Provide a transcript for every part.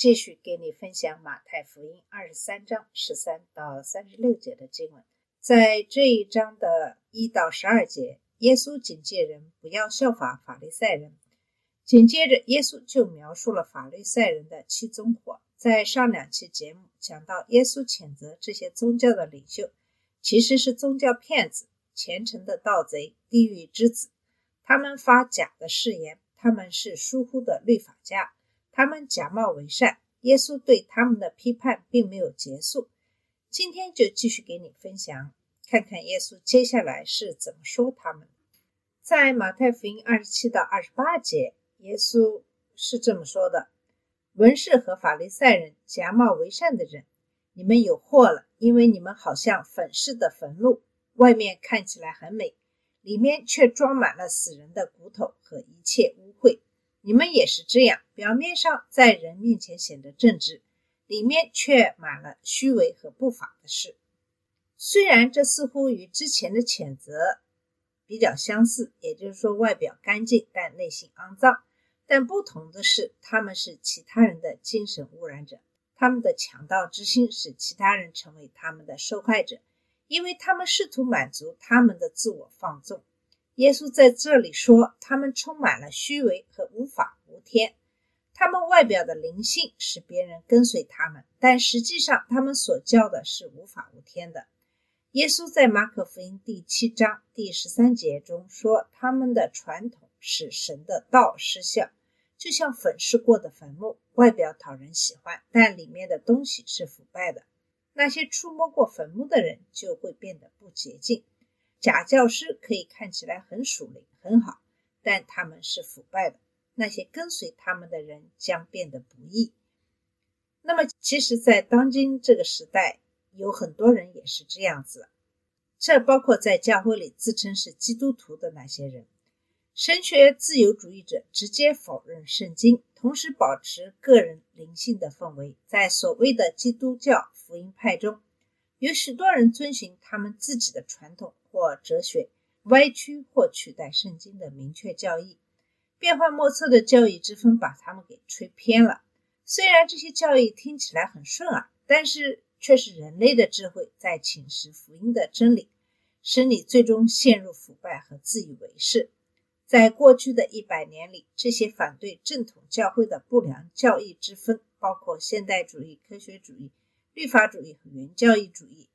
继续给你分享马太福音二十三章十三到三十六节的经文。在这一章的一到十二节，耶稣警戒人不要效法法利赛人。紧接着，耶稣就描述了法利赛人的七宗火。在上两期节目讲到，耶稣谴责这些宗教的领袖其实是宗教骗子、虔诚的盗贼、地狱之子。他们发假的誓言，他们是疏忽的律法家，他们假冒为善。耶稣对他们的批判并没有结束，今天就继续给你分享，看看耶稣接下来是怎么说他们。在马太福音二十七到二十八节，耶稣是这么说的：“文士和法利赛人，假冒为善的人，你们有祸了，因为你们好像粉饰的坟墓，外面看起来很美，里面却装满了死人的骨头和一切污秽。你们也是这样，表面上在人面前显得正直，里面却满了虚伪和不法的事。虽然这似乎与之前的谴责比较相似，也就是说外表干净，但内心肮脏。但不同的是，他们是其他人的精神污染者，他们的强盗之心使其他人成为他们的受害者，因为他们试图满足他们的自我放纵。耶稣在这里说，他们充满了虚伪和无法无天。他们外表的灵性使别人跟随他们，但实际上他们所教的是无法无天的。耶稣在马可福音第七章第十三节中说，他们的传统使神的道失效，就像粉饰过的坟墓，外表讨人喜欢，但里面的东西是腐败的。那些触摸过坟墓的人就会变得不洁净。假教师可以看起来很属灵、很好，但他们是腐败的。那些跟随他们的人将变得不义。那么，其实，在当今这个时代，有很多人也是这样子。这包括在教会里自称是基督徒的那些人。神学自由主义者直接否认圣经，同时保持个人灵性的氛围。在所谓的基督教福音派中，有许多人遵循他们自己的传统或哲学，歪曲或取代圣经的明确教义。变幻莫测的教义之风把他们给吹偏了。虽然这些教义听起来很顺耳，但是却是人类的智慧在侵蚀福音的真理，使你最终陷入腐败和自以为是。在过去的一百年里，这些反对正统教会的不良教义之风，包括现代主义、科学主义、律法主义和原教义主义、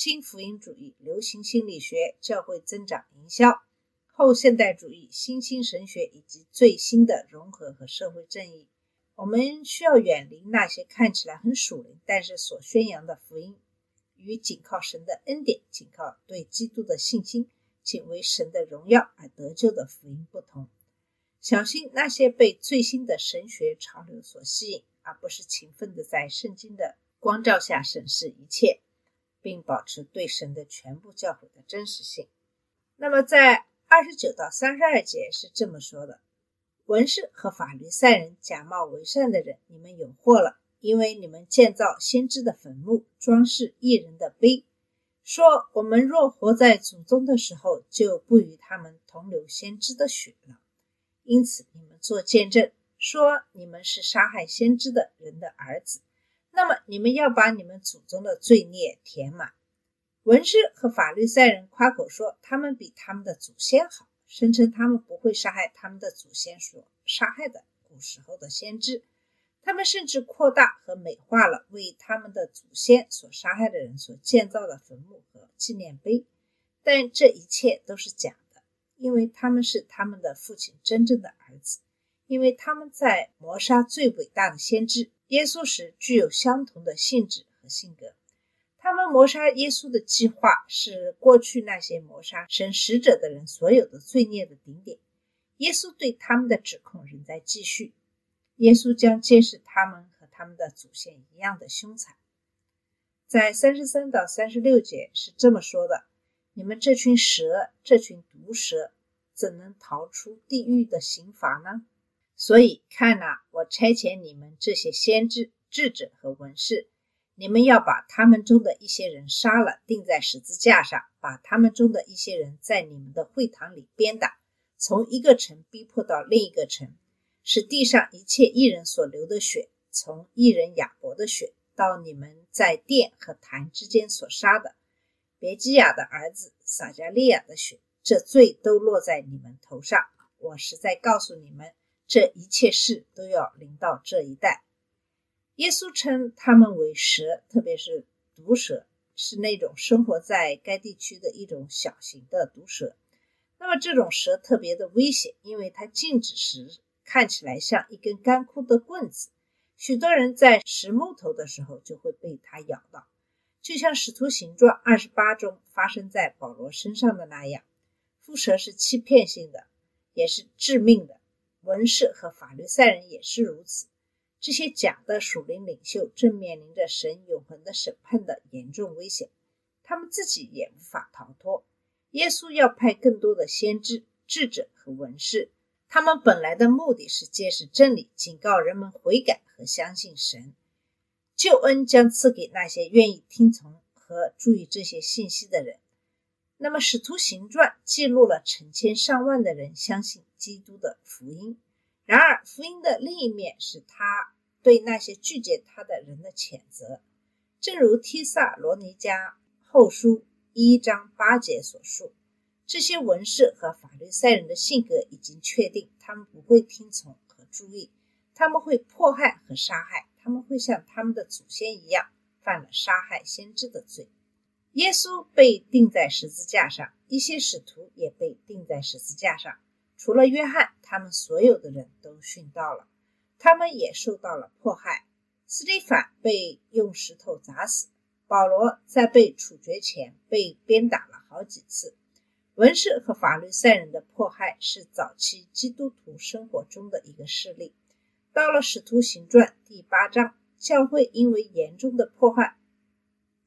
新福音主义、流行心理学、教会增长营销。后现代主义、新兴神学以及最新的融合和社会正义，我们需要远离那些看起来很属灵，但是所宣扬的福音与仅靠神的恩典、仅靠对基督的信心，仅为神的荣耀而得救的福音不同。小心那些被最新的神学潮流所吸引，而不是勤奋的在圣经的光照下审视一切，并保持对神的全部教诲的真实性。那么在二十九到三十二节是这么说的：文士和法利赛人假冒为善的人，你们有祸了，因为你们建造先知的坟墓，装饰异人的碑，说我们若活在祖宗的时候，就不与他们同流先知的血了。因此你们做见证，说你们是杀害先知的人的儿子，那么你们要把你们祖宗的罪孽填满。文士和法律赛人夸口说，他们比他们的祖先好，声称他们不会杀害他们的祖先所杀害的古时候的先知。他们甚至扩大和美化了为他们的祖先所杀害的人所建造的坟墓和纪念碑。但这一切都是假的，因为他们是他们的父亲真正的儿子，因为他们在谋杀最伟大的先知耶稣时具有相同的性质和性格。他们谋杀耶稣的计划是过去那些谋杀神使者的人所有的罪孽的顶点。耶稣对他们的指控仍在继续。耶稣将揭示他们和他们的祖先一样的凶残。在三十三到三十六节是这么说的：“你们这群蛇，这群毒蛇，怎能逃出地狱的刑罚呢？所以看呐，我差遣你们这些先知、智者和文士，你们要把他们中的一些人杀了，钉在十字架上；把他们中的一些人在你们的会堂里鞭打，从一个城逼迫到另一个城，使地上一切异人所流的血，从异人亚伯的血。”到你们在殿和坛之间所杀的别基亚的儿子撒加利亚的血，这罪都落在你们头上。我实在告诉你们，这一切事都要临到这一代。耶稣称他们为蛇，特别是毒蛇，是那种生活在该地区的一种小型的毒蛇。那么这种蛇特别的危险，因为它静止时看起来像一根干枯的棍子。许多人在拾木头的时候就会被它咬到，就像《使徒行传》二十八中发生在保罗身上的那样。蝮蛇是欺骗性的，也是致命的。文士和法律赛人也是如此。这些假的属灵领袖正面临着神永恒的审判的严重危险，他们自己也无法逃脱。耶稣要派更多的先知、智者和文士。他们本来的目的是揭示真理，警告人们悔改和相信神。救恩将赐给那些愿意听从和注意这些信息的人。那么，《使徒行传》记录了成千上万的人相信基督的福音。然而，福音的另一面是他对那些拒绝他的人的谴责。正如提萨罗尼迦后书一章八节所述。这些文士和法律赛人的性格已经确定，他们不会听从和注意，他们会迫害和杀害，他们会像他们的祖先一样犯了杀害先知的罪。耶稣被钉在十字架上，一些使徒也被钉在十字架上。除了约翰，他们所有的人都殉道了，他们也受到了迫害。斯蒂凡被用石头砸死，保罗在被处决前被鞭打了好几次。文士和法律赛人的迫害是早期基督徒生活中的一个事例。到了《使徒行传》第八章，教会因为严重的迫害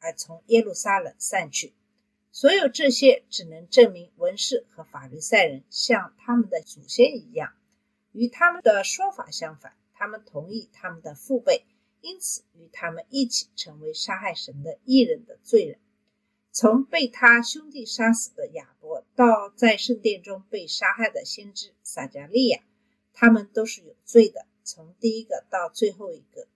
而从耶路撒冷散去。所有这些只能证明文士和法律赛人像他们的祖先一样，与他们的说法相反。他们同意他们的父辈，因此与他们一起成为杀害神的异人的罪人。从被他兄弟杀死的亚伯，到在圣殿中被杀害的先知撒加利亚，他们都是有罪的。从第一个到最后一个，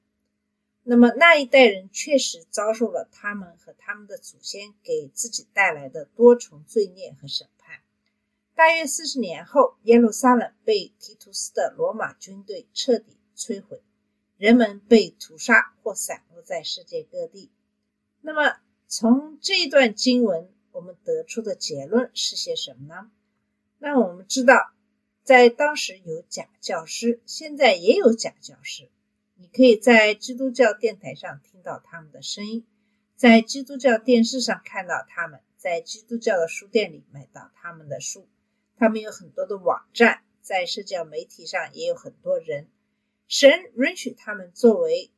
那么那一代人确实遭受了他们和他们的祖先给自己带来的多重罪孽和审判。大约四十年后，耶路撒冷被提图斯的罗马军队彻底摧毁，人们被屠杀或散落在世界各地。那么。从这段经文，我们得出的结论是些什么呢？那我们知道，在当时有假教师，现在也有假教师。你可以在基督教电台上听到他们的声音，在基督教电视上看到他们，在基督教的书店里买到他们的书。他们有很多的网站，在社交媒体上也有很多人。神允许他们作为。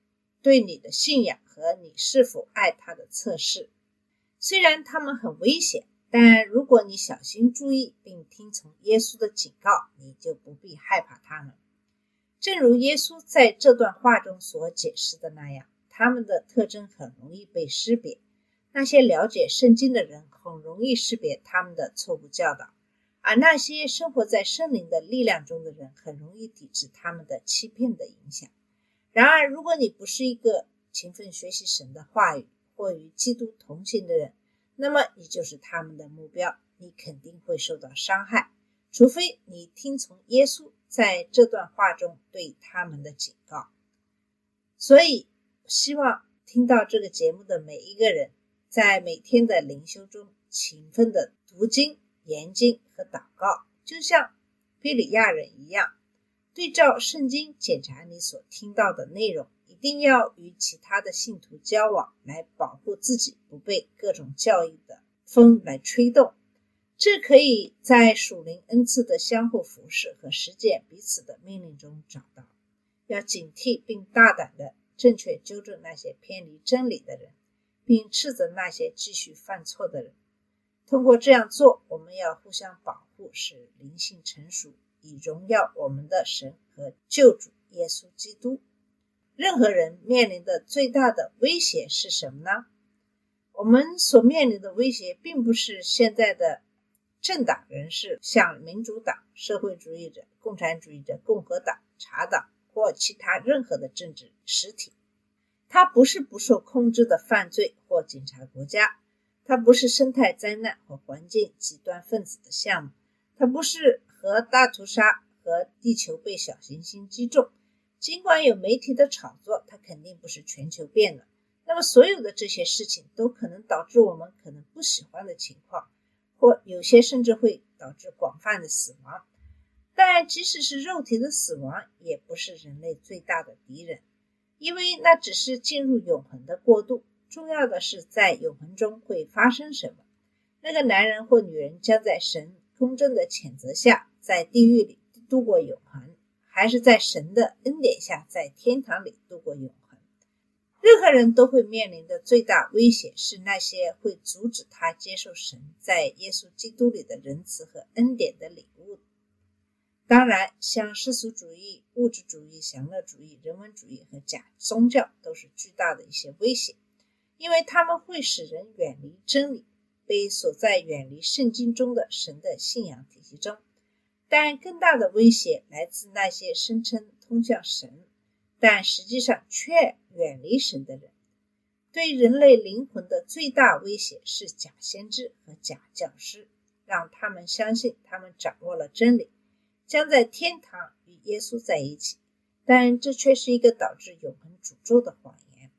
对你的信仰和你是否爱他的测试，虽然他们很危险，但如果你小心注意并听从耶稣的警告，你就不必害怕他们。正如耶稣在这段话中所解释的那样，他们的特征很容易被识别。那些了解圣经的人很容易识别他们的错误教导，而那些生活在圣灵的力量中的人很容易抵制他们的欺骗的影响。然而，如果你不是一个勤奋学习神的话语或与基督同行的人，那么你就是他们的目标，你肯定会受到伤害。除非你听从耶稣在这段话中对他们的警告。所以，希望听到这个节目的每一个人，在每天的灵修中勤奋的读经、研经和祷告，就像菲利亚人一样。对照圣经检查你所听到的内容，一定要与其他的信徒交往，来保护自己不被各种教义的风来吹动。这可以在属灵恩赐的相互服侍和实践彼此的命令中找到。要警惕并大胆的正确纠正那些偏离真理的人，并斥责那些继续犯错的人。通过这样做，我们要互相保护，使灵性成熟，以荣耀我们的神和救主耶稣基督。任何人面临的最大的威胁是什么呢？我们所面临的威胁，并不是现在的政党人士，向民主党、社会主义者、共产主义者、共和党、茶党或其他任何的政治实体。它不是不受控制的犯罪或警察国家，它不是生态灾难或环境极端分子的项目，它不是核大屠杀和地球被小行星击中。尽管有媒体的炒作，它肯定不是全球变暖。那么，所有的这些事情都可能导致我们可能不喜欢的情况，或有些甚至会导致广泛的死亡。但即使是肉体的死亡，也不是人类最大的敌人，因为那只是进入永恒的过渡。重要的是，在永恒中会发生什么。那个男人或女人将在神公正的谴责下，在地狱里度过永恒，还是在神的恩典下，在天堂里度过永恒？任何人都会面临的最大威胁是那些会阻止他接受神在耶稣基督里的仁慈和恩典的礼物。当然，像世俗主义、物质主义、享乐主义、人文主义和假宗教都是巨大的一些威胁，因为他们会使人远离真理，被锁在远离圣经中的神的信仰体系中。但更大的威胁来自那些声称通向神。但实际上却远离神的人，对人类灵魂的最大威胁是假先知和假教师，让他们相信他们掌握了真理，将在天堂与耶稣在一起。但这却是一个导致永恒诅咒的谎言。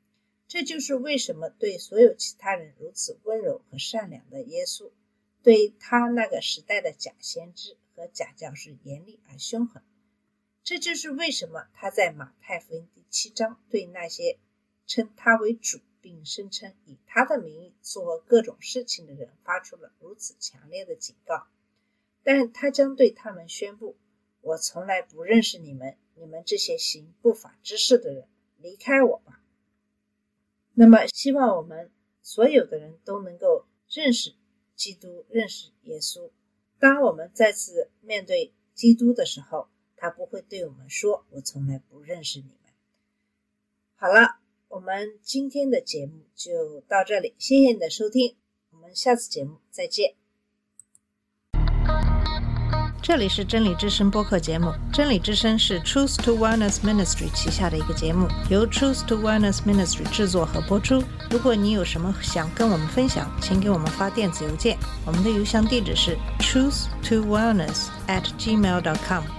这就是为什么对所有其他人如此温柔和善良的耶稣，对他那个时代的假先知和假教师严厉而凶狠。这就是为什么他在马太福音第七章对那些称他为主并声称以他的名义做各种事情的人发出了如此强烈的警告。但他将对他们宣布：“我从来不认识你们，你们这些行不法之事的人，离开我吧。”那么，希望我们所有的人都能够认识基督，认识耶稣。当我们再次面对基督的时候，他不会对我们说：“我从来不认识你们。”好了，我们今天的节目就到这里，谢谢你的收听，我们下次节目再见。这里是真理之声播客节目，真理之声是 Truth to Wellness Ministry 旗下的一个节目，由 Truth to Wellness Ministry 制作和播出。如果你有什么想跟我们分享，请给我们发电子邮件，我们的邮箱地址是 truth to wellness at gmail.com。